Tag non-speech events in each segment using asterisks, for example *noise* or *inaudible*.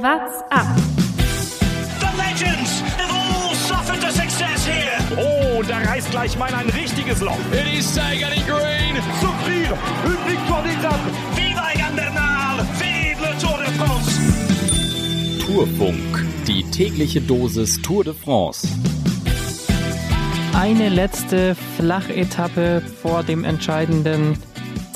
What's up? The legends have all suffered a success here. Oh, da reißt gleich mal ein richtiges Loch. It is Sagan in green. Souffrir une victoire d'étape. Viva Egan Bernal! Vive le Tour de France! Tourfunk, die tägliche Dosis Tour de France. Eine letzte Flachetappe vor dem entscheidenden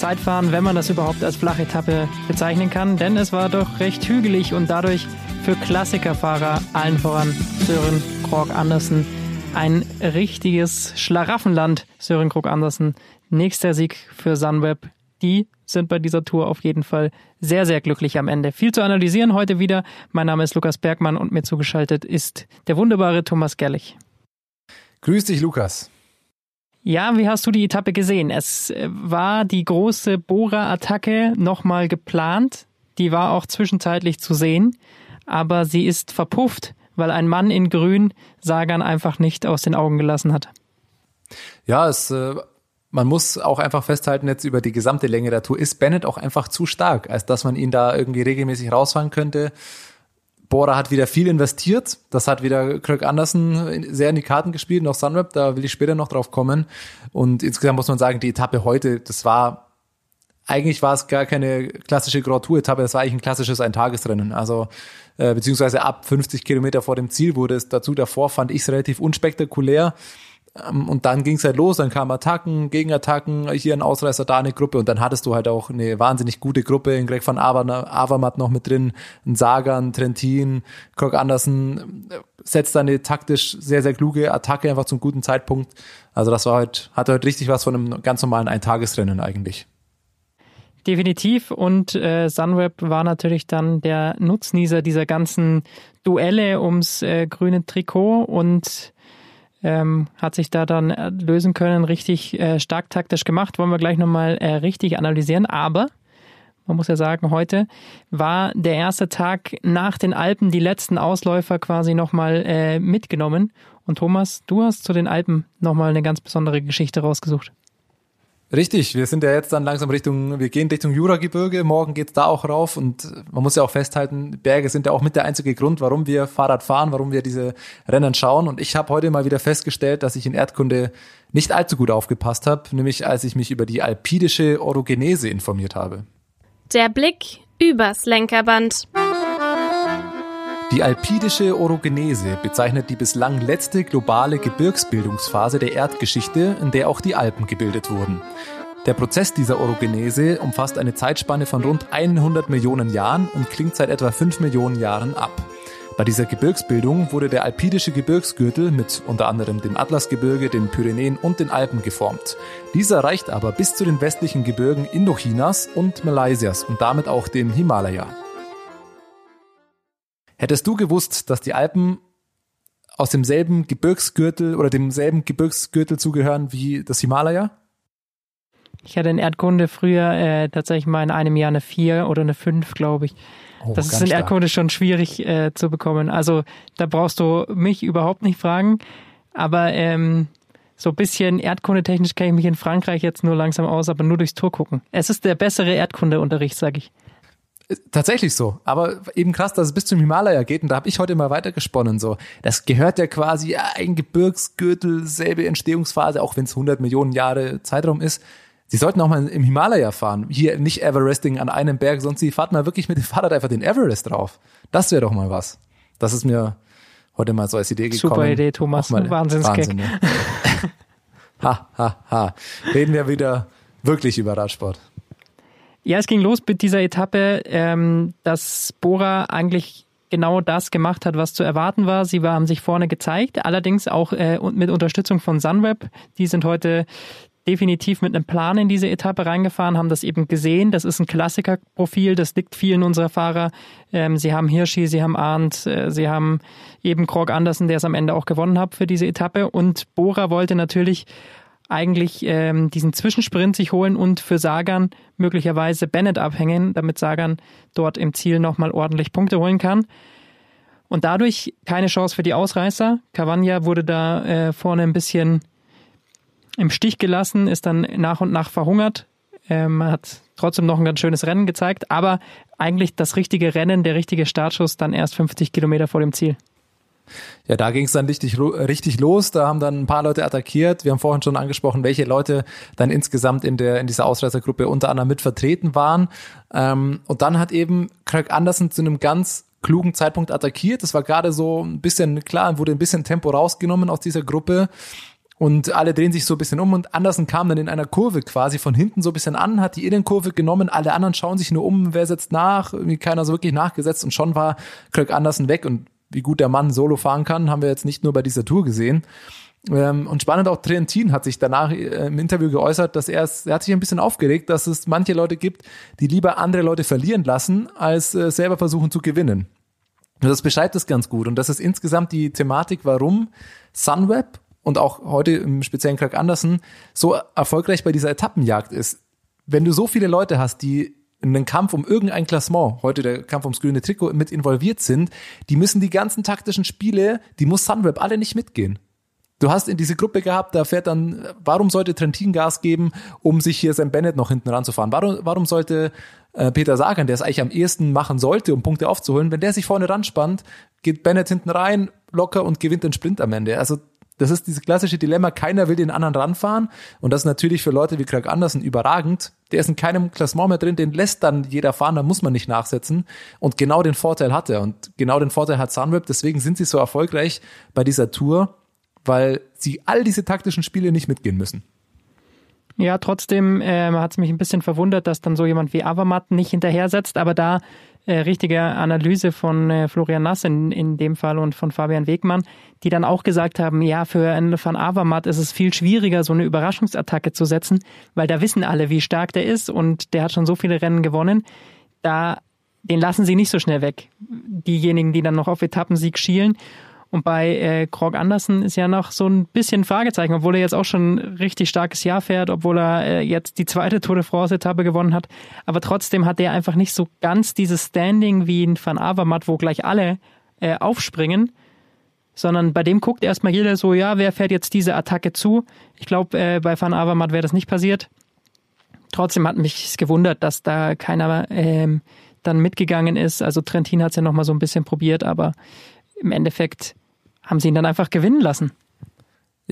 Zeitfahren, wenn man das überhaupt als Flachetappe bezeichnen kann, denn es war doch recht hügelig und dadurch für Klassikerfahrer allen voran Sören Krog Andersen ein richtiges Schlaraffenland. Sören Krog Andersen, nächster Sieg für Sunweb. Die sind bei dieser Tour auf jeden Fall sehr, sehr glücklich am Ende. Viel zu analysieren heute wieder. Mein Name ist Lukas Bergmann und mir zugeschaltet ist der wunderbare Thomas Gerlich. Grüß dich, Lukas. Ja, wie hast du die Etappe gesehen? Es äh, war die große Bohrer-Attacke nochmal geplant. Die war auch zwischenzeitlich zu sehen, aber sie ist verpufft, weil ein Mann in Grün Sagan einfach nicht aus den Augen gelassen hat. Ja, es, äh, man muss auch einfach festhalten, jetzt über die gesamte Länge der Tour ist Bennett auch einfach zu stark, als dass man ihn da irgendwie regelmäßig rausfahren könnte. Bora hat wieder viel investiert. Das hat wieder Kirk Anderson sehr in die Karten gespielt, noch Sunweb, da will ich später noch drauf kommen. Und insgesamt muss man sagen, die Etappe heute, das war, eigentlich war es gar keine klassische Grand Tour-Etappe, das war eigentlich ein klassisches Eintagesrennen. Also, äh, beziehungsweise ab 50 Kilometer vor dem Ziel wurde es dazu. Davor fand ich es relativ unspektakulär. Ähm, Und dann ging es halt los, dann kamen Attacken, Gegenattacken, hier ein Ausreißer, da eine Gruppe und dann hattest du halt auch eine wahnsinnig gute Gruppe, in Greg van Avermaet noch mit drin, ein Sagan, Trentin, Kirk Andersen, äh, setzt dann eine taktisch sehr, sehr kluge Attacke einfach zum guten Zeitpunkt. Also das war halt, hatte halt richtig was von einem ganz normalen Eintagesrennen eigentlich. Definitiv und äh, Sunweb war natürlich dann der Nutznießer dieser ganzen Duelle ums äh, grüne Trikot und ähm, hat sich da dann äh, lösen können, richtig äh, stark taktisch gemacht. Wollen wir gleich nochmal äh, richtig analysieren. Aber man muss ja sagen, heute war der erste Tag nach den Alpen, die letzten Ausläufer quasi nochmal äh, mitgenommen. Und Thomas, du hast zu den Alpen nochmal eine ganz besondere Geschichte rausgesucht. Richtig, wir sind ja jetzt dann langsam Richtung, wir gehen Richtung Juragebirge, morgen geht's da auch rauf und man muss ja auch festhalten, Berge sind ja auch mit der einzige Grund, warum wir Fahrrad fahren, warum wir diese Rennen schauen und ich habe heute mal wieder festgestellt, dass ich in Erdkunde nicht allzu gut aufgepasst habe, nämlich als ich mich über die alpidische Orogenese informiert habe. Der Blick übers Lenkerband. Die alpidische Orogenese bezeichnet die bislang letzte globale Gebirgsbildungsphase der Erdgeschichte, in der auch die Alpen gebildet wurden. Der Prozess dieser Orogenese umfasst eine Zeitspanne von rund 100 Millionen Jahren und klingt seit etwa 5 Millionen Jahren ab. Bei dieser Gebirgsbildung wurde der alpidische Gebirgsgürtel mit unter anderem dem Atlasgebirge, den Pyrenäen und den Alpen geformt. Dieser reicht aber bis zu den westlichen Gebirgen Indochinas und Malaysias und damit auch dem Himalaya. Hättest du gewusst, dass die Alpen aus demselben Gebirgsgürtel oder demselben Gebirgsgürtel zugehören wie das Himalaya? Ich hatte in Erdkunde früher äh, tatsächlich mal in einem Jahr eine 4 oder eine 5, glaube ich. Oh, das ist in stark. Erdkunde schon schwierig äh, zu bekommen. Also da brauchst du mich überhaupt nicht fragen. Aber ähm, so ein bisschen erdkundetechnisch kenne ich mich in Frankreich jetzt nur langsam aus, aber nur durchs Tor gucken. Es ist der bessere Erdkundeunterricht, sage ich. Tatsächlich so. Aber eben krass, dass es bis zum Himalaya geht. Und da habe ich heute mal weitergesponnen. So, das gehört ja quasi ein Gebirgsgürtel, selbe Entstehungsphase, auch wenn es 100 Millionen Jahre Zeitraum ist. Sie sollten auch mal im Himalaya fahren. Hier nicht Everesting an einem Berg, sonst Sie fahrt mal wirklich mit dem Fahrrad einfach den Everest drauf. Das wäre doch mal was. Das ist mir heute mal so als Idee gekommen. Super Idee, Thomas. Wahnsinnsgag. Wahnsinn, ja. *laughs* ha, ha, ha. Reden wir wieder wirklich über Radsport. Ja, es ging los mit dieser Etappe, ähm, dass Bora eigentlich genau das gemacht hat, was zu erwarten war. Sie haben sich vorne gezeigt, allerdings auch äh, mit Unterstützung von Sunweb. Die sind heute definitiv mit einem Plan in diese Etappe reingefahren, haben das eben gesehen. Das ist ein Klassikerprofil, das liegt vielen unserer Fahrer. Ähm, sie haben Hirschi, sie haben Arndt, äh, sie haben eben Krog Andersen, der es am Ende auch gewonnen hat für diese Etappe. Und Bora wollte natürlich eigentlich ähm, diesen Zwischensprint sich holen und für Sagan möglicherweise Bennett abhängen, damit Sagan dort im Ziel nochmal ordentlich Punkte holen kann. Und dadurch keine Chance für die Ausreißer. Cavagna wurde da äh, vorne ein bisschen im Stich gelassen, ist dann nach und nach verhungert. Ähm, hat trotzdem noch ein ganz schönes Rennen gezeigt, aber eigentlich das richtige Rennen, der richtige Startschuss dann erst 50 Kilometer vor dem Ziel. Ja, da ging es dann richtig, richtig los. Da haben dann ein paar Leute attackiert. Wir haben vorhin schon angesprochen, welche Leute dann insgesamt in der in dieser Ausreißergruppe unter anderem mit vertreten waren. Ähm, und dann hat eben Craig Anderson zu einem ganz klugen Zeitpunkt attackiert. Das war gerade so ein bisschen klar, wurde ein bisschen Tempo rausgenommen aus dieser Gruppe. Und alle drehen sich so ein bisschen um und Andersen kam dann in einer Kurve quasi von hinten so ein bisschen an, hat die Innenkurve genommen, alle anderen schauen sich nur um, wer setzt nach, irgendwie keiner so wirklich nachgesetzt und schon war Craig Andersen weg und wie gut der Mann solo fahren kann, haben wir jetzt nicht nur bei dieser Tour gesehen. Ähm, und spannend auch Trentin hat sich danach äh, im Interview geäußert, dass er es, er hat sich ein bisschen aufgeregt, dass es manche Leute gibt, die lieber andere Leute verlieren lassen, als äh, selber versuchen zu gewinnen. Und das beschreibt es ganz gut. Und das ist insgesamt die Thematik, warum Sunweb und auch heute im speziellen Craig Anderson so erfolgreich bei dieser Etappenjagd ist. Wenn du so viele Leute hast, die in den Kampf um irgendein Klassement, heute der Kampf ums grüne Trikot, mit involviert sind, die müssen die ganzen taktischen Spiele, die muss Sunweb alle nicht mitgehen. Du hast in diese Gruppe gehabt, da fährt dann, warum sollte Trentin Gas geben, um sich hier sein Bennett noch hinten ranzufahren? Warum, warum sollte äh, Peter Sagan, der es eigentlich am ehesten machen sollte, um Punkte aufzuholen, wenn der sich vorne ranspannt, geht Bennett hinten rein, locker und gewinnt den Sprint am Ende. Also das ist dieses klassische Dilemma, keiner will den anderen ranfahren. Und das ist natürlich für Leute wie Craig Anderson überragend. Der ist in keinem Klassement mehr drin, den lässt dann jeder fahren, da muss man nicht nachsetzen. Und genau den Vorteil hat er. Und genau den Vorteil hat Sunweb. Deswegen sind sie so erfolgreich bei dieser Tour, weil sie all diese taktischen Spiele nicht mitgehen müssen. Ja, trotzdem äh, hat es mich ein bisschen verwundert, dass dann so jemand wie Avamat nicht hinterher setzt, aber da äh, richtige Analyse von äh, Florian Nass in, in dem Fall und von Fabian Wegmann, die dann auch gesagt haben, ja, für einen Van Avermaet ist es viel schwieriger, so eine Überraschungsattacke zu setzen, weil da wissen alle, wie stark der ist und der hat schon so viele Rennen gewonnen. Da, den lassen sie nicht so schnell weg. Diejenigen, die dann noch auf Etappensieg schielen. Und bei äh, Krog Andersen ist ja noch so ein bisschen Fragezeichen, obwohl er jetzt auch schon ein richtig starkes Jahr fährt, obwohl er äh, jetzt die zweite Tour de France-Etappe gewonnen hat. Aber trotzdem hat er einfach nicht so ganz dieses Standing wie ein Van Avermaet, wo gleich alle äh, aufspringen, sondern bei dem guckt erstmal jeder so, ja, wer fährt jetzt diese Attacke zu? Ich glaube, äh, bei Van Avermaet wäre das nicht passiert. Trotzdem hat mich gewundert, dass da keiner ähm, dann mitgegangen ist. Also Trentin hat es ja nochmal so ein bisschen probiert, aber im Endeffekt haben sie ihn dann einfach gewinnen lassen.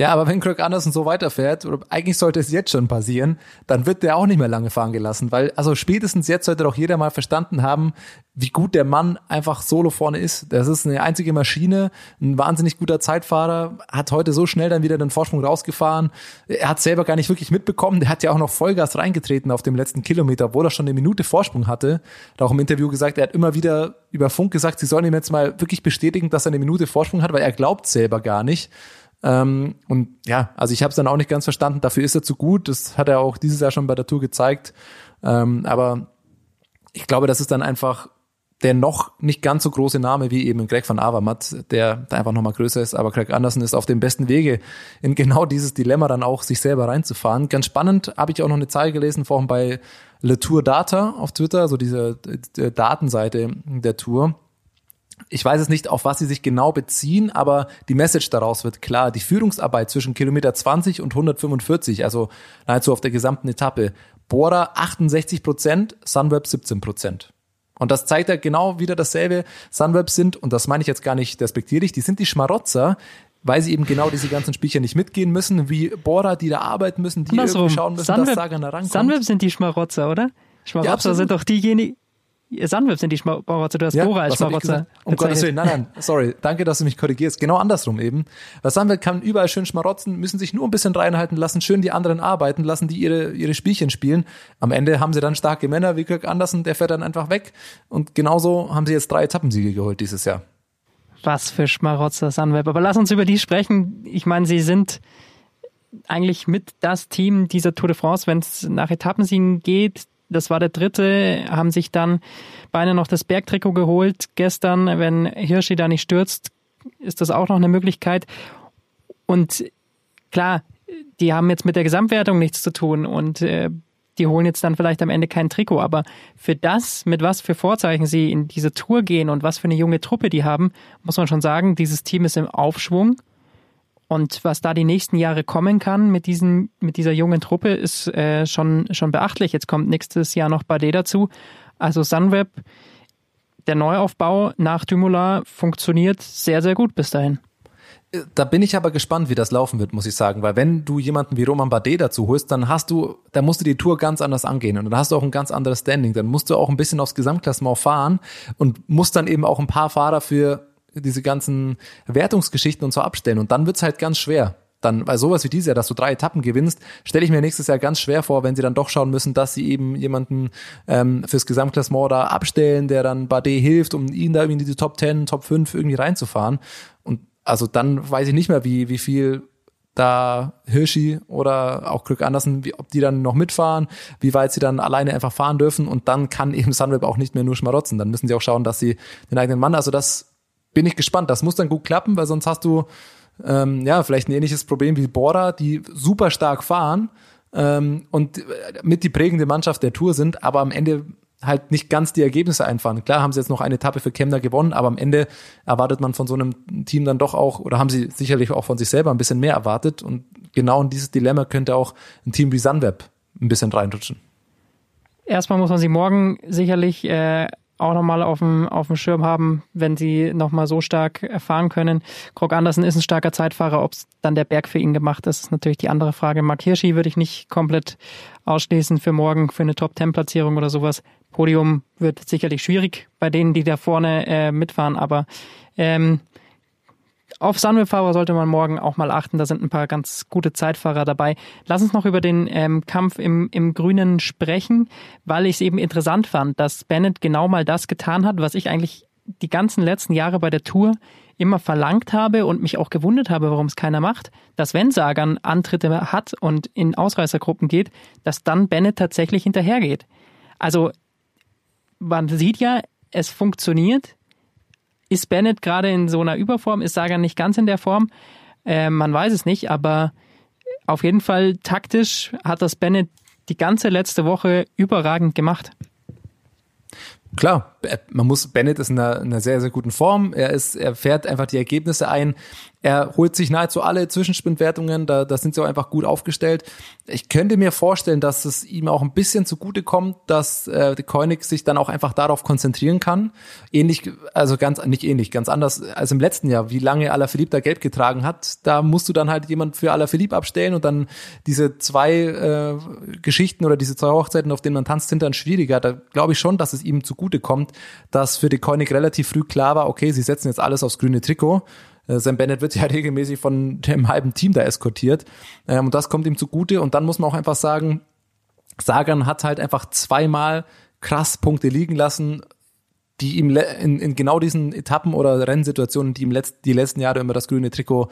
Ja, aber wenn Craig Anderson so weiterfährt, oder eigentlich sollte es jetzt schon passieren, dann wird der auch nicht mehr lange fahren gelassen, weil also spätestens jetzt sollte doch jeder mal verstanden haben, wie gut der Mann einfach solo vorne ist. Das ist eine einzige Maschine, ein wahnsinnig guter Zeitfahrer, hat heute so schnell dann wieder den Vorsprung rausgefahren. Er hat selber gar nicht wirklich mitbekommen, der hat ja auch noch Vollgas reingetreten auf dem letzten Kilometer, obwohl er schon eine Minute Vorsprung hatte. Hat auch im Interview gesagt, er hat immer wieder über Funk gesagt, sie sollen ihm jetzt mal wirklich bestätigen, dass er eine Minute Vorsprung hat, weil er glaubt selber gar nicht. Ähm, und ja, also ich habe es dann auch nicht ganz verstanden. Dafür ist er zu gut. Das hat er auch dieses Jahr schon bei der Tour gezeigt. Ähm, aber ich glaube, das ist dann einfach der noch nicht ganz so große Name wie eben Greg van Avermaet, der einfach nochmal größer ist. Aber Greg Anderson ist auf dem besten Wege, in genau dieses Dilemma dann auch sich selber reinzufahren. Ganz spannend habe ich auch noch eine Zahl gelesen, vorhin bei Le Tour Data auf Twitter, so diese äh, Datenseite der Tour ich weiß es nicht, auf was sie sich genau beziehen, aber die Message daraus wird klar. Die Führungsarbeit zwischen Kilometer 20 und 145, also nahezu auf der gesamten Etappe. Bora 68 Prozent, Sunweb 17 Prozent. Und das zeigt ja genau wieder dasselbe. Sunweb sind, und das meine ich jetzt gar nicht despektierlich, die sind die Schmarotzer, weil sie eben genau diese ganzen Spielchen nicht mitgehen müssen, wie Bora, die da arbeiten müssen, die Andersrum. irgendwie schauen müssen, Sunweb, dass Sagan da rankommt. Sunweb sind die Schmarotzer, oder? Schmarotzer Ja, sind doch diejenigen, Sunweb sind die Schmarotzer, du hast Ja, Bora als Schmarotzer. Um Gottes Willen, nein, nein, sorry, danke, dass du mich korrigierst. Genau andersrum eben. Was haben wir, kann überall schön schmarotzen, müssen sich nur ein bisschen reinhalten lassen, schön die anderen arbeiten, lassen die ihre, ihre Spielchen spielen. Am Ende haben sie dann starke Männer wie Kirk Andersen, der fährt dann einfach weg. Und genauso haben sie jetzt drei Etappensiege geholt dieses Jahr. Was für Schmarotzer Sunweb. Aber lass uns über die sprechen. Ich meine, sie sind eigentlich mit das Team dieser Tour de France, wenn es nach Etappensiegen geht. Das war der dritte, haben sich dann beinahe noch das Bergtrikot geholt. Gestern, wenn Hirschi da nicht stürzt, ist das auch noch eine Möglichkeit. Und klar, die haben jetzt mit der Gesamtwertung nichts zu tun und äh, die holen jetzt dann vielleicht am Ende kein Trikot. Aber für das, mit was für Vorzeichen sie in diese Tour gehen und was für eine junge Truppe die haben, muss man schon sagen, dieses Team ist im Aufschwung. Und was da die nächsten Jahre kommen kann mit diesen, mit dieser jungen Truppe, ist äh, schon, schon beachtlich. Jetzt kommt nächstes Jahr noch Bardet dazu. Also Sunweb, der Neuaufbau nach Dumoulin funktioniert sehr, sehr gut bis dahin. Da bin ich aber gespannt, wie das laufen wird, muss ich sagen, weil wenn du jemanden wie Roman Bardet dazu holst, dann hast du, da musst du die Tour ganz anders angehen und dann hast du auch ein ganz anderes Standing, dann musst du auch ein bisschen aufs Gesamtklassement fahren und musst dann eben auch ein paar Fahrer für diese ganzen Wertungsgeschichten und so abstellen und dann wird's halt ganz schwer. Dann, weil sowas wie dieses Jahr, dass du drei Etappen gewinnst, stelle ich mir nächstes Jahr ganz schwer vor, wenn sie dann doch schauen müssen, dass sie eben jemanden ähm, fürs Gesamtklassement da abstellen, der dann Bardet hilft, um ihn da irgendwie in diese Top 10, Top 5 irgendwie reinzufahren. Und also dann weiß ich nicht mehr, wie, wie viel da Hirschi oder auch Glück Andersen, wie, ob die dann noch mitfahren, wie weit sie dann alleine einfach fahren dürfen und dann kann eben Sunweb auch nicht mehr nur schmarotzen. Dann müssen sie auch schauen, dass sie den eigenen Mann, also das bin ich gespannt. Das muss dann gut klappen, weil sonst hast du ähm, ja vielleicht ein ähnliches Problem wie Bora, die super stark fahren ähm, und mit die prägende Mannschaft der Tour sind, aber am Ende halt nicht ganz die Ergebnisse einfahren. Klar haben sie jetzt noch eine Etappe für Kemner gewonnen, aber am Ende erwartet man von so einem Team dann doch auch, oder haben sie sicherlich auch von sich selber ein bisschen mehr erwartet. Und genau in dieses Dilemma könnte auch ein Team wie Sunweb ein bisschen reinrutschen. Erstmal muss man sie morgen sicherlich äh, auch nochmal auf dem, auf dem Schirm haben, wenn sie nochmal so stark fahren können. Krog Andersen ist ein starker Zeitfahrer. Ob es dann der Berg für ihn gemacht ist, ist natürlich die andere Frage. Mark Hirschi würde ich nicht komplett ausschließen für morgen, für eine Top-10-Platzierung oder sowas. Podium wird sicherlich schwierig bei denen, die da vorne äh, mitfahren, aber ähm, auf Sunweb-Fahrer sollte man morgen auch mal achten. Da sind ein paar ganz gute Zeitfahrer dabei. Lass uns noch über den ähm, Kampf im, im Grünen sprechen, weil ich es eben interessant fand, dass Bennett genau mal das getan hat, was ich eigentlich die ganzen letzten Jahre bei der Tour immer verlangt habe und mich auch gewundert habe, warum es keiner macht, dass wenn Sagan Antritte hat und in Ausreißergruppen geht, dass dann Bennett tatsächlich hinterhergeht. Also man sieht ja, es funktioniert. Ist Bennett gerade in so einer Überform? Ist Sagan nicht ganz in der Form? Äh, man weiß es nicht, aber auf jeden Fall taktisch hat das Bennett die ganze letzte Woche überragend gemacht. Klar, man muss, Bennett ist in einer, in einer sehr, sehr guten Form. Er ist, er fährt einfach die Ergebnisse ein. Er holt sich nahezu alle Zwischensprintwertungen, da, da sind sie auch einfach gut aufgestellt. Ich könnte mir vorstellen, dass es ihm auch ein bisschen zugute kommt, dass äh, Koenig sich dann auch einfach darauf konzentrieren kann. Ähnlich, also ganz, nicht ähnlich, ganz anders als im letzten Jahr, wie lange Alaphilippe da gelb getragen hat. Da musst du dann halt jemand für Alaphilippe abstellen und dann diese zwei äh, Geschichten oder diese zwei Hochzeiten, auf denen man tanzt, sind dann schwieriger. Da glaube ich schon, dass es ihm zugute kommt, dass für die Koenig relativ früh klar war, okay, sie setzen jetzt alles aufs grüne Trikot Sam Bennett wird *laughs* ja regelmäßig von dem halben Team da eskortiert. Ähm, und das kommt ihm zugute. Und dann muss man auch einfach sagen, Sagan hat halt einfach zweimal krass Punkte liegen lassen, die ihm in, in genau diesen Etappen oder Rennsituationen, die ihm letzt, die letzten Jahre immer das grüne Trikot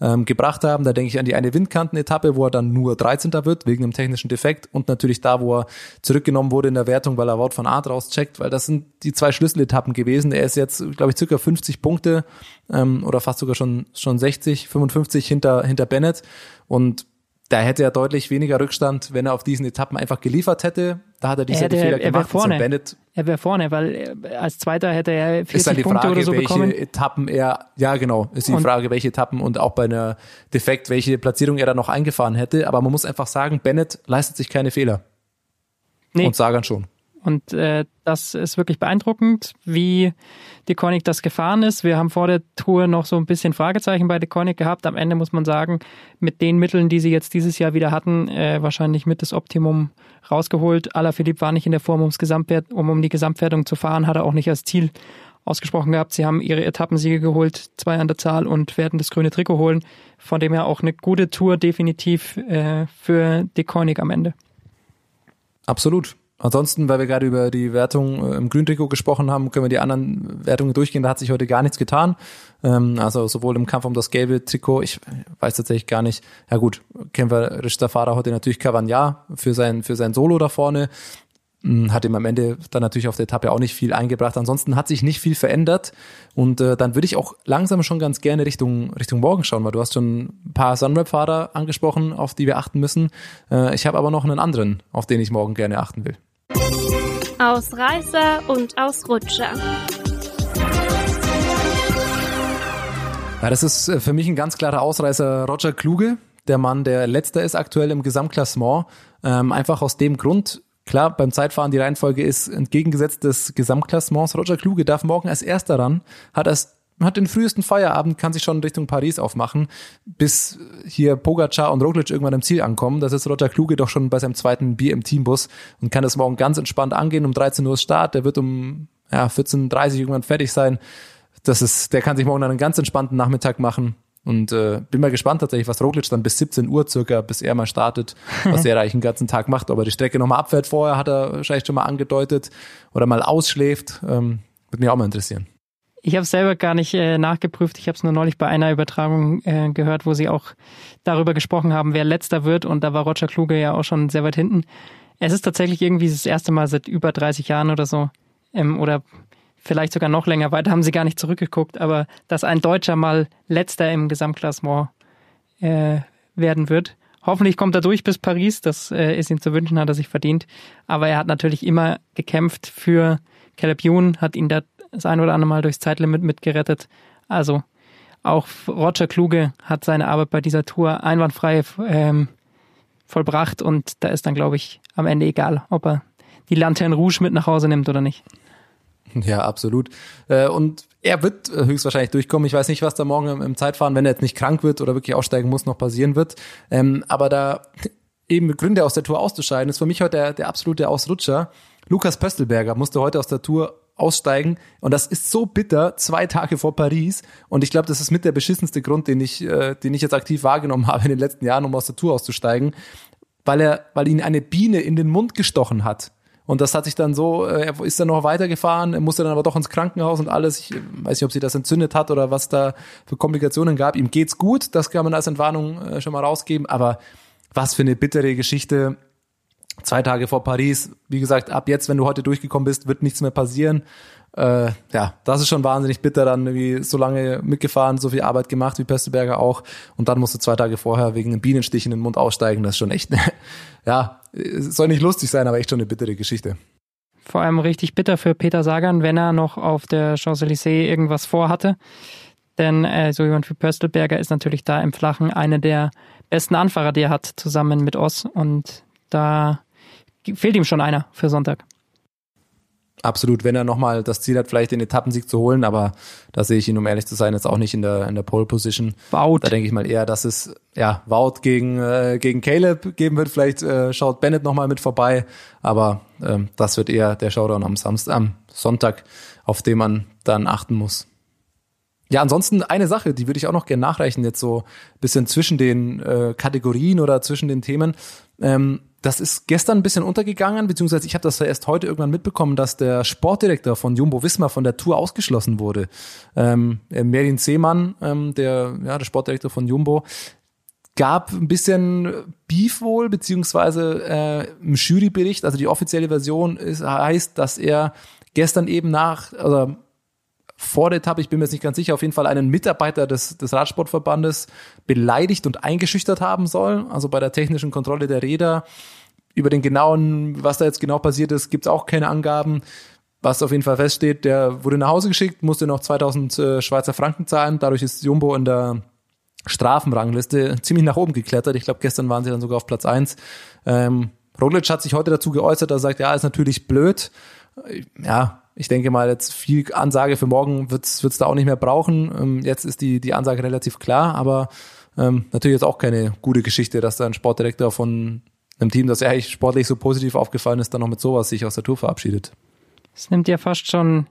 ähm, gebracht haben. Da denke ich an die eine Windkanten-Etappe, wo er dann nur 13. wird, wegen einem technischen Defekt. Und natürlich da, wo er zurückgenommen wurde in der Wertung, weil er Wort von Art rauscheckt, weil das sind die zwei Schlüsseletappen gewesen. Er ist jetzt, glaube ich, circa 50 Punkte ähm, oder fast sogar schon, schon 60, 55 hinter, hinter Bennett. Und da hätte er deutlich weniger Rückstand, wenn er auf diesen Etappen einfach geliefert hätte. Da hat er diese hätte, Fehler er gemacht. Vorne. Bennett er wäre vorne, weil als Zweiter hätte er 40 ist dann die Punkte Frage, oder so welche bekommen. Etappen er, ja genau, ist die Und- Frage, welche Etappen und auch bei einer Defekt, welche Platzierung er da noch eingefahren hätte. Aber man muss einfach sagen, Bennett leistet sich keine Fehler. Nee. Und Sagan schon. Und äh, das ist wirklich beeindruckend, wie Koenig das gefahren ist. Wir haben vor der Tour noch so ein bisschen Fragezeichen bei Koenig gehabt. Am Ende muss man sagen, mit den Mitteln, die sie jetzt dieses Jahr wieder hatten, äh, wahrscheinlich mit das Optimum rausgeholt. Alaphilippe war nicht in der Form, ums Gesamtwert, um, um die Gesamtwertung zu fahren, hat er auch nicht als Ziel ausgesprochen gehabt. Sie haben ihre Etappensiege geholt, zwei an der Zahl und werden das grüne Trikot holen. Von dem her auch eine gute Tour definitiv äh, für Koenig am Ende. Absolut. Ansonsten, weil wir gerade über die Wertung äh, im Grüntrikot gesprochen haben, können wir die anderen Wertungen durchgehen. Da hat sich heute gar nichts getan. Ähm, also sowohl im Kampf um das gelbe Trikot, ich weiß tatsächlich gar nicht. Ja gut, kennen wir Fahrer heute natürlich Cavagna für sein, für sein Solo da vorne. Hm, Hat ihm am Ende dann natürlich auf der Etappe auch nicht viel eingebracht. Ansonsten hat sich nicht viel verändert. Und äh, dann würde ich auch langsam schon ganz gerne Richtung, Richtung morgen schauen, weil du hast schon ein paar Sunweb-Fahrer angesprochen, auf die wir achten müssen. Äh, ich habe aber noch einen anderen, auf den ich morgen gerne achten will. Ausreißer und Ausrutscher. Ja, das ist äh, für mich ein ganz klarer Ausreißer Roger Kluge, der Mann, der letzter ist aktuell im Gesamtklassement. Ähm, einfach aus dem Grund, Klar, beim Zeitfahren die Reihenfolge ist entgegengesetzt des Gesamtklassements. Roger Kluge darf morgen als erster ran, hat als hat den frühesten Feierabend, kann sich schon Richtung Paris aufmachen, bis hier Pogacar und Roglic irgendwann im Ziel ankommen. Das ist Roger Kluge doch schon bei seinem zweiten Bier im Teambus und kann das morgen ganz entspannt angehen. Um 13 Uhr Start, der wird um ja, 14.30 Uhr irgendwann fertig sein. Das ist, der kann sich morgen einen ganz entspannten Nachmittag machen. Und äh, bin mal gespannt tatsächlich, was Roglic dann bis 17 Uhr circa, bis er mal startet, *laughs* was er eigentlich den ganzen Tag macht. Ob er die Strecke nochmal abfährt vorher, hat er wahrscheinlich schon mal angedeutet. Oder mal ausschläft. Ähm, würde mich auch mal interessieren. Ich habe selber gar nicht äh, nachgeprüft. Ich habe es nur neulich bei einer Übertragung äh, gehört, wo sie auch darüber gesprochen haben, wer letzter wird. Und da war Roger Kluge ja auch schon sehr weit hinten. Es ist tatsächlich irgendwie das erste Mal seit über 30 Jahren oder so, ähm, oder vielleicht sogar noch länger, weiter haben sie gar nicht zurückgeguckt, aber dass ein Deutscher mal letzter im Gesamtklassement äh, werden wird. Hoffentlich kommt er durch bis Paris, das äh, ist ihm zu wünschen, hat er sich verdient. Aber er hat natürlich immer gekämpft für Caleb Youn, hat ihn da das ein oder andere Mal durchs Zeitlimit mitgerettet. Also auch Roger Kluge hat seine Arbeit bei dieser Tour einwandfrei ähm, vollbracht und da ist dann, glaube ich, am Ende egal, ob er die Lanterne Rouge mit nach Hause nimmt oder nicht. Ja, absolut. Äh, und er wird höchstwahrscheinlich durchkommen. Ich weiß nicht, was da morgen im Zeitfahren, wenn er jetzt nicht krank wird oder wirklich aussteigen muss, noch passieren wird. Ähm, aber da eben Gründe aus der Tour auszuscheiden, ist für mich heute der, der absolute Ausrutscher. Lukas Pöstelberger musste heute aus der Tour aussteigen. Und das ist so bitter, zwei Tage vor Paris. Und ich glaube, das ist mit der beschissenste Grund, den ich, äh, den ich jetzt aktiv wahrgenommen *laughs* habe in den letzten Jahren, um aus der Tour auszusteigen, weil er, weil ihn eine Biene in den Mund gestochen hat. Und das hat sich dann so, äh, er ist dann noch weitergefahren, er musste dann aber doch ins Krankenhaus und alles. Ich weiß nicht, ob sie das entzündet hat oder was da für Komplikationen gab. Ihm geht's gut, das kann man als Entwarnung äh, schon mal rausgeben. Aber was für eine bittere Geschichte zwei Tage vor Paris. Wie gesagt, ab jetzt, wenn du heute durchgekommen bist, wird nichts mehr passieren. Äh, ja, das ist schon wahnsinnig bitter, dann irgendwie so lange mitgefahren, so viel Arbeit gemacht wie Pesteberger auch und dann musst du zwei Tage vorher wegen einem Bienenstich in den Mund aussteigen. Das ist schon echt, *laughs* ja, soll nicht lustig sein, aber echt schon eine bittere Geschichte. Vor allem richtig bitter für Peter Sagan, wenn er noch auf der Champs-Élysées irgendwas vorhatte. Denn äh, so jemand wie Pöstelberger ist natürlich da im Flachen einer der besten Anfahrer, die er hat, zusammen mit Oss. Und da fehlt ihm schon einer für Sonntag. Absolut, wenn er nochmal das Ziel hat, vielleicht den Etappensieg zu holen, aber da sehe ich ihn, um ehrlich zu sein, jetzt auch nicht in der, in der Pole Position. Wout. Da denke ich mal eher, dass es, ja, Wout gegen, äh, gegen Caleb geben wird. Vielleicht äh, schaut Bennett nochmal mit vorbei, aber ähm, das wird eher der Showdown am Samstag, am Sonntag, auf den man dann achten muss. Ja, ansonsten eine Sache, die würde ich auch noch gerne nachreichen, jetzt so bisschen zwischen den äh, Kategorien oder zwischen den Themen. Ähm, das ist gestern ein bisschen untergegangen, beziehungsweise ich habe das ja erst heute irgendwann mitbekommen, dass der Sportdirektor von Jumbo Wismar von der Tour ausgeschlossen wurde. Ähm, äh, Merin Seemann, ähm, der, ja, der Sportdirektor von Jumbo, gab ein bisschen Beef wohl, beziehungsweise äh, im Jurybericht, also die offizielle Version ist, heißt, dass er gestern eben nach, also vor der Etappe, ich bin mir jetzt nicht ganz sicher, auf jeden Fall einen Mitarbeiter des, des Radsportverbandes beleidigt und eingeschüchtert haben soll. Also bei der technischen Kontrolle der Räder. Über den genauen, was da jetzt genau passiert ist, gibt's auch keine Angaben. Was auf jeden Fall feststeht, der wurde nach Hause geschickt, musste noch 2000 äh, Schweizer Franken zahlen. Dadurch ist Jumbo in der Strafenrangliste ziemlich nach oben geklettert. Ich glaube, gestern waren sie dann sogar auf Platz eins. Ähm, Roglic hat sich heute dazu geäußert, er sagt, ja, ist natürlich blöd. Ja, ich denke mal, jetzt viel Ansage für morgen wird es da auch nicht mehr brauchen. Ähm, jetzt ist die, die Ansage relativ klar, aber ähm, natürlich jetzt auch keine gute Geschichte, dass da ein Sportdirektor von einem Team, das eigentlich sportlich so positiv aufgefallen ist, dann noch mit sowas sich aus der Tour verabschiedet. Es nimmt ja fast schon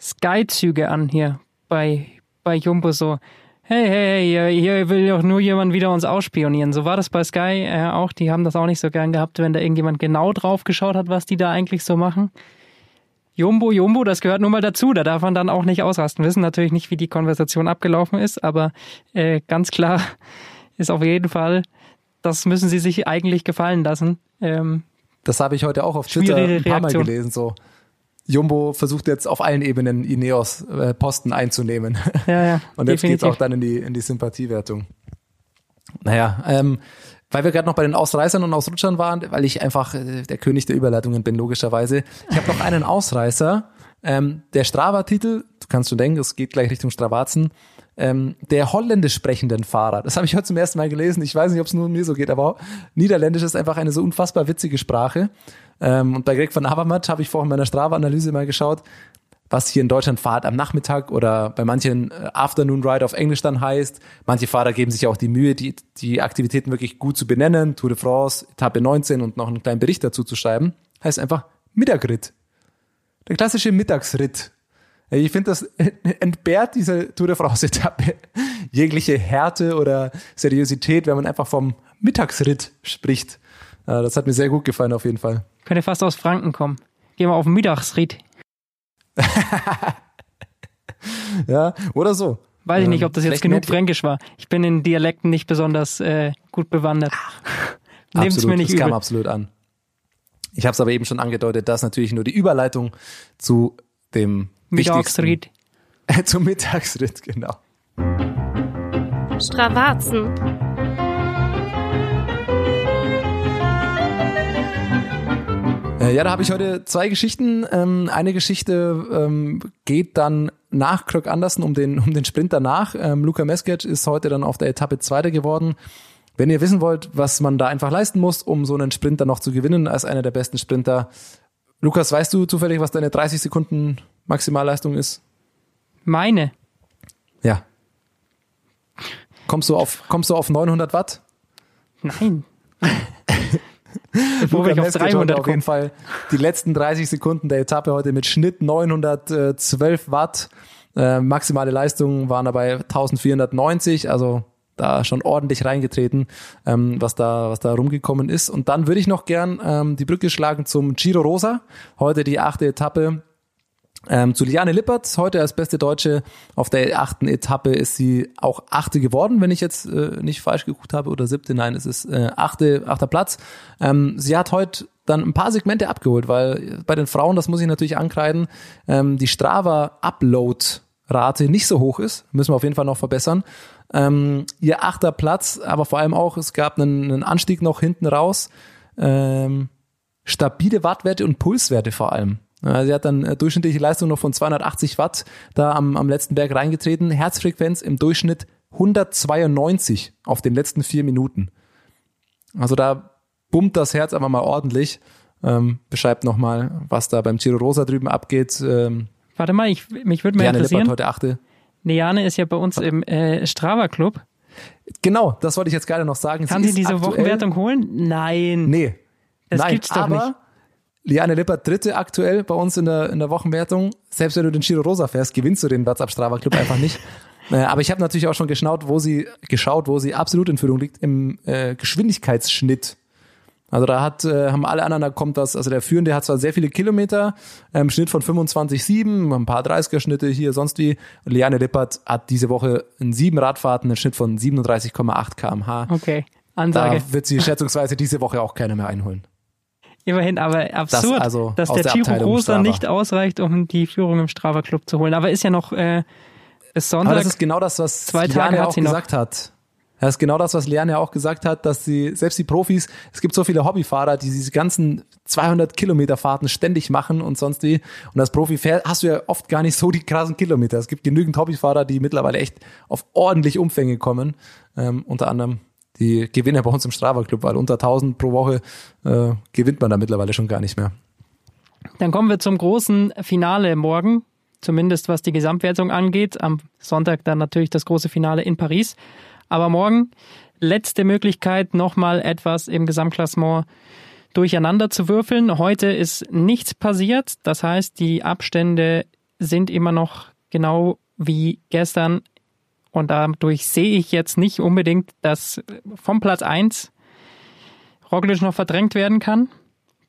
Sky-Züge an hier bei, bei Jumbo so. Hey, hey, hey, hier will doch nur jemand wieder uns ausspionieren. So war das bei Sky äh, auch. Die haben das auch nicht so gern gehabt, wenn da irgendjemand genau drauf geschaut hat, was die da eigentlich so machen. Jumbo, Jumbo, das gehört nun mal dazu. Da darf man dann auch nicht ausrasten. Wir wissen natürlich nicht, wie die Konversation abgelaufen ist, aber äh, ganz klar *laughs* ist auf jeden Fall, das müssen sie sich eigentlich gefallen lassen. Ähm, das habe ich heute auch auf Twitter ein paar Mal gelesen. So, Jumbo versucht jetzt auf allen Ebenen Ineos äh, Posten einzunehmen. Ja, ja, *laughs* Und jetzt geht es auch dann in die, in die Sympathiewertung. Naja, ähm, weil wir gerade noch bei den Ausreißern und Ausrutschern waren, weil ich einfach äh, der König der Überleitungen bin, logischerweise. Ich habe noch einen Ausreißer. Ähm, der Strava-Titel, du kannst schon denken, es geht gleich Richtung Stravazen. ähm, der holländisch sprechenden Fahrer. Das habe ich heute zum ersten Mal gelesen. Ich weiß nicht, ob es nur mir so geht, aber Niederländisch ist einfach eine so unfassbar witzige Sprache. Ähm, und bei Greg van Habermatt habe ich vorhin in meiner Strava-Analyse mal geschaut, was hier in Deutschland Fahrt am Nachmittag oder bei manchen äh, Afternoon Ride auf Englisch dann heißt. Manche Fahrer geben sich auch die Mühe, die, die Aktivitäten wirklich gut zu benennen. Tour de France, Etappe 19 und noch einen kleinen Bericht dazu zu schreiben. Heißt einfach Mittagritt. Der klassische Mittagsritt. Ich finde, das *laughs* entbehrt dieser Tour de France-Etappe *laughs* jegliche Härte oder Seriosität, wenn man einfach vom Mittagsritt spricht. Äh, das hat mir sehr gut gefallen auf jeden Fall. Könnte fast aus Franken kommen. Gehen wir auf den Mittagsritt. *laughs* ja, oder so. Weiß ich nicht, ob das jetzt genug Fränkisch war. Ich bin in Dialekten nicht besonders äh, gut bewandert. Nehmt's absolut, mir nicht das übel. kam absolut an. Ich habe es aber eben schon angedeutet, dass natürlich nur die Überleitung zu dem Mittagsritt. *laughs* zum Mittagsritt, genau. Stravazen. Äh, ja, da habe ich heute zwei Geschichten. Ähm, eine Geschichte ähm, geht dann nach Kröck Andersen um den, um den Sprint danach. Ähm, Luca Mesket ist heute dann auf der Etappe Zweiter geworden. Wenn ihr wissen wollt, was man da einfach leisten muss, um so einen Sprinter noch zu gewinnen als einer der besten Sprinter. Lukas, weißt du zufällig, was deine 30 Sekunden Maximalleistung ist? Meine? Ja. Kommst du auf, kommst du auf 900 Watt? Nein. *laughs* *laughs* Bevor ich auf 300 auf jeden Fall die letzten 30 Sekunden der Etappe heute mit Schnitt 912 Watt. Äh, maximale Leistung waren dabei 1490, also da schon ordentlich reingetreten, ähm, was da was da rumgekommen ist. Und dann würde ich noch gern ähm, die Brücke schlagen zum Giro Rosa. Heute die achte Etappe ähm, zu Liane Lippert, heute als beste Deutsche auf der achten Etappe ist sie auch achte geworden, wenn ich jetzt äh, nicht falsch geguckt habe, oder siebte, nein, es ist äh, achte, achter Platz. Ähm, sie hat heute dann ein paar Segmente abgeholt, weil bei den Frauen, das muss ich natürlich ankreiden, ähm, die Strava-Upload-Rate nicht so hoch ist, müssen wir auf jeden Fall noch verbessern. Ähm, ihr achter Platz, aber vor allem auch, es gab einen, einen Anstieg noch hinten raus. Ähm, stabile Wattwerte und Pulswerte vor allem. Sie hat dann äh, durchschnittliche Leistung noch von 280 Watt da am, am letzten Berg reingetreten. Herzfrequenz im Durchschnitt 192 auf den letzten vier Minuten. Also da bummt das Herz einfach mal ordentlich. Ähm, beschreibt nochmal, was da beim Giro Rosa drüben abgeht. Ähm, Warte mal, ich, mich würde mal Liane interessieren. Lippert heute achte. Neane ist ja bei uns im äh, Strava Club. Genau, das wollte ich jetzt gerade noch sagen. Kann sie, sie diese Wochenwertung holen? Nein. Nee. Das Nein, gibt's doch aber nicht. Liane Lippert dritte aktuell bei uns in der, in der Wochenwertung. Selbst wenn du den Giro Rosa fährst, gewinnst du den WhatsApp Strava Club einfach nicht. *laughs* Äh, aber ich habe natürlich auch schon geschaut, wo sie geschaut, wo sie absolut in Führung liegt im äh, Geschwindigkeitsschnitt. Also da hat, äh, haben alle anderen, da kommt das, also der Führende hat zwar sehr viele Kilometer, ähm, Schnitt von 25,7, ein paar 30er Schnitte hier, sonst wie. Liane Lippert hat diese Woche in sieben Radfahrten einen Schnitt von 37,8 kmh. Okay, Ansage. Da wird sie *laughs* schätzungsweise diese Woche auch keiner mehr einholen. Immerhin, aber absurd, Das also dass der der Abteilung Rosa nicht ausreicht, um die Führung im Strava Club zu holen. Aber ist ja noch äh, bis Aber Sonntag. das ist genau das, was Zwei Tage hat auch sie noch. gesagt hat. Das ist genau das, was Liane ja auch gesagt hat, dass sie, selbst die Profis, es gibt so viele Hobbyfahrer, die diese ganzen 200 Kilometer Fahrten ständig machen und sonst wie. Und als Profi fähr- hast du ja oft gar nicht so die krassen Kilometer. Es gibt genügend Hobbyfahrer, die mittlerweile echt auf ordentlich Umfänge kommen. Ähm, unter anderem die Gewinner bei uns im Strava Club, weil unter 1000 pro Woche äh, gewinnt man da mittlerweile schon gar nicht mehr. Dann kommen wir zum großen Finale morgen, zumindest was die Gesamtwertung angeht. Am Sonntag dann natürlich das große Finale in Paris. Aber morgen letzte Möglichkeit, nochmal etwas im Gesamtklassement durcheinander zu würfeln. Heute ist nichts passiert. Das heißt, die Abstände sind immer noch genau wie gestern. Und dadurch sehe ich jetzt nicht unbedingt, dass vom Platz 1 Roglic noch verdrängt werden kann.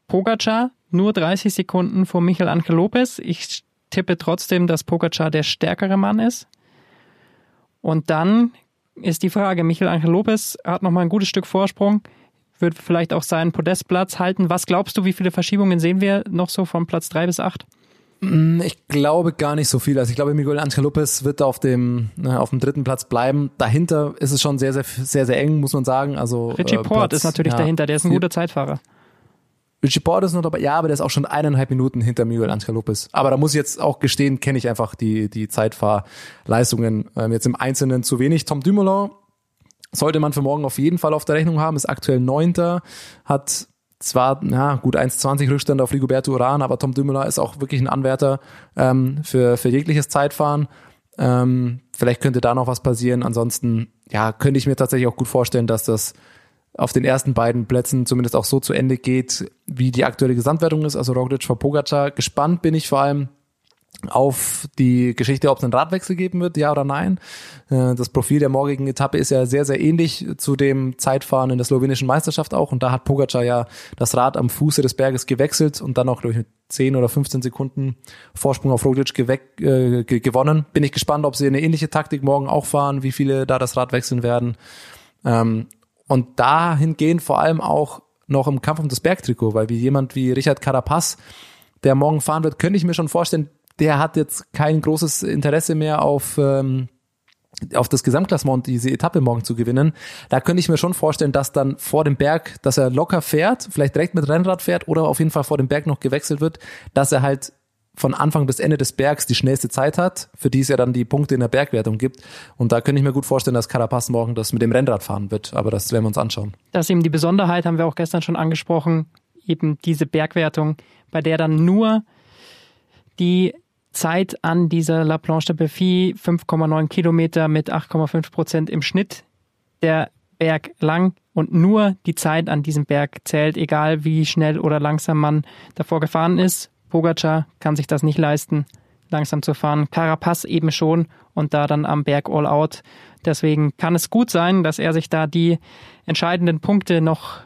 Pogacar nur 30 Sekunden vor Michael Angel Lopez. Ich tippe trotzdem, dass Pogacar der stärkere Mann ist. Und dann ist die Frage, Michael Angel Lopez hat noch mal ein gutes Stück Vorsprung, wird vielleicht auch seinen Podestplatz halten. Was glaubst du, wie viele Verschiebungen sehen wir noch so von Platz 3 bis 8? Ich glaube gar nicht so viel. Also ich glaube, Miguel Angel Lopez wird auf dem, äh, auf dem dritten Platz bleiben. Dahinter ist es schon sehr, sehr, sehr, sehr eng, muss man sagen. Also Richie äh, Port Platz- ist natürlich ja, dahinter, der ist ein guter Zeitfahrer. Richie Porte ist noch dabei, ja, aber der ist auch schon eineinhalb Minuten hinter Miguel Angel Lopez. Aber da muss ich jetzt auch gestehen, kenne ich einfach die, die Zeitfahrleistungen ähm, jetzt im Einzelnen zu wenig. Tom Dumoulin sollte man für morgen auf jeden Fall auf der Rechnung haben, ist aktuell Neunter, hat zwar na, gut 1,20 Rückstand auf Rigoberto Uran, aber Tom Dumoulin ist auch wirklich ein Anwärter ähm, für, für jegliches Zeitfahren. Ähm, vielleicht könnte da noch was passieren. Ansonsten, ja, könnte ich mir tatsächlich auch gut vorstellen, dass das auf den ersten beiden Plätzen zumindest auch so zu Ende geht, wie die aktuelle Gesamtwertung ist. Also Roglic vor Pogacar. Gespannt bin ich vor allem auf die Geschichte, ob es einen Radwechsel geben wird, ja oder nein. Äh, das Profil der morgigen Etappe ist ja sehr, sehr ähnlich zu dem Zeitfahren in der slowenischen Meisterschaft auch. Und da hat Pogacar ja das Rad am Fuße des Berges gewechselt und dann auch, glaube ich, mit 10 oder 15 Sekunden Vorsprung auf Roglic äh, gewonnen. Bin ich gespannt, ob sie eine ähnliche Taktik morgen auch fahren, wie viele da das Rad wechseln werden. Ähm, und dahingehend vor allem auch noch im Kampf um das Bergtrikot, weil wie jemand wie Richard Carapaz, der morgen fahren wird, könnte ich mir schon vorstellen, der hat jetzt kein großes Interesse mehr auf, ähm, auf das Gesamtklassement, diese Etappe morgen zu gewinnen. Da könnte ich mir schon vorstellen, dass dann vor dem Berg, dass er locker fährt, vielleicht direkt mit Rennrad fährt oder auf jeden Fall vor dem Berg noch gewechselt wird, dass er halt von Anfang bis Ende des Bergs die schnellste Zeit hat, für die es ja dann die Punkte in der Bergwertung gibt. Und da könnte ich mir gut vorstellen, dass Carapaz morgen das mit dem Rennrad fahren wird. Aber das werden wir uns anschauen. Das ist eben die Besonderheit, haben wir auch gestern schon angesprochen, eben diese Bergwertung, bei der dann nur die Zeit an dieser La Planche de Belfi 5,9 Kilometer mit 8,5 Prozent im Schnitt der Berg lang und nur die Zeit an diesem Berg zählt, egal wie schnell oder langsam man davor gefahren ist. Pogacar kann sich das nicht leisten, langsam zu fahren. Carapaz eben schon und da dann am Berg all out. Deswegen kann es gut sein, dass er sich da die entscheidenden Punkte noch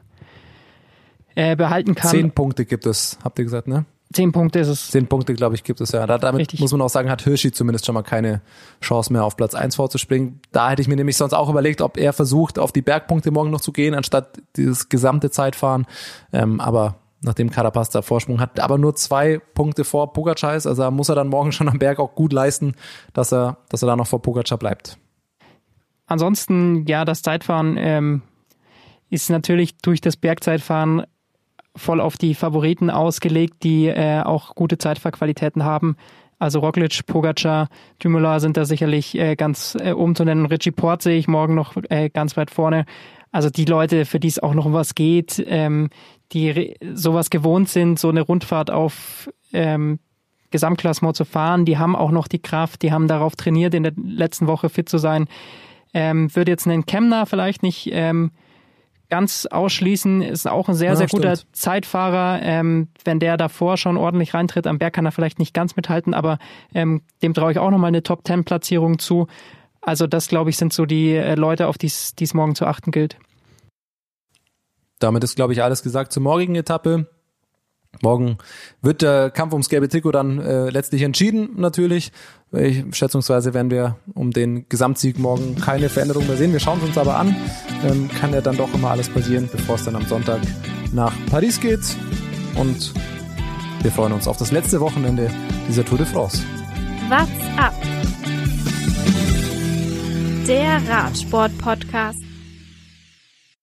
äh, behalten kann. Zehn Punkte gibt es, habt ihr gesagt, ne? Zehn Punkte ist es. Zehn Punkte, glaube ich, gibt es ja. Da, damit Richtig. muss man auch sagen, hat Hirschi zumindest schon mal keine Chance mehr auf Platz eins vorzuspringen. Da hätte ich mir nämlich sonst auch überlegt, ob er versucht, auf die Bergpunkte morgen noch zu gehen, anstatt dieses gesamte Zeitfahren. Ähm, aber nachdem Carapaz da Vorsprung hat, aber nur zwei Punkte vor Pogacar ist. Also muss er dann morgen *laughs* schon am Berg auch gut leisten, dass er, dass er da noch vor Pogacar bleibt. Ansonsten, ja, das Zeitfahren ähm, ist natürlich durch das Bergzeitfahren voll auf die Favoriten ausgelegt, die äh, auch gute Zeitfahrqualitäten haben. Also Roglic, Pogacar, Dumoulin sind da sicherlich äh, ganz äh, oben zu nennen. Richie Port sehe ich morgen noch äh, ganz weit vorne. Also die Leute, für die es auch noch um was geht, ähm, die sowas gewohnt sind, so eine Rundfahrt auf ähm, Gesamtklassement zu fahren, die haben auch noch die Kraft, die haben darauf trainiert, in der letzten Woche fit zu sein. Ähm, würde jetzt einen Kemner vielleicht nicht ähm, ganz ausschließen, ist auch ein sehr, ja, sehr guter stimmt. Zeitfahrer. Ähm, wenn der davor schon ordentlich reintritt, am Berg kann er vielleicht nicht ganz mithalten, aber ähm, dem traue ich auch nochmal eine Top-10-Platzierung zu. Also das, glaube ich, sind so die äh, Leute, auf die es morgen zu achten gilt. Damit ist, glaube ich, alles gesagt zur morgigen Etappe. Morgen wird der Kampf ums gelbe Trikot dann äh, letztlich entschieden, natürlich. Ich, schätzungsweise werden wir um den Gesamtsieg morgen keine Veränderung mehr sehen. Wir schauen es uns aber an. Ähm, kann ja dann doch immer alles passieren, bevor es dann am Sonntag nach Paris geht. Und wir freuen uns auf das letzte Wochenende dieser Tour de France. What's up? Der Radsport-Podcast.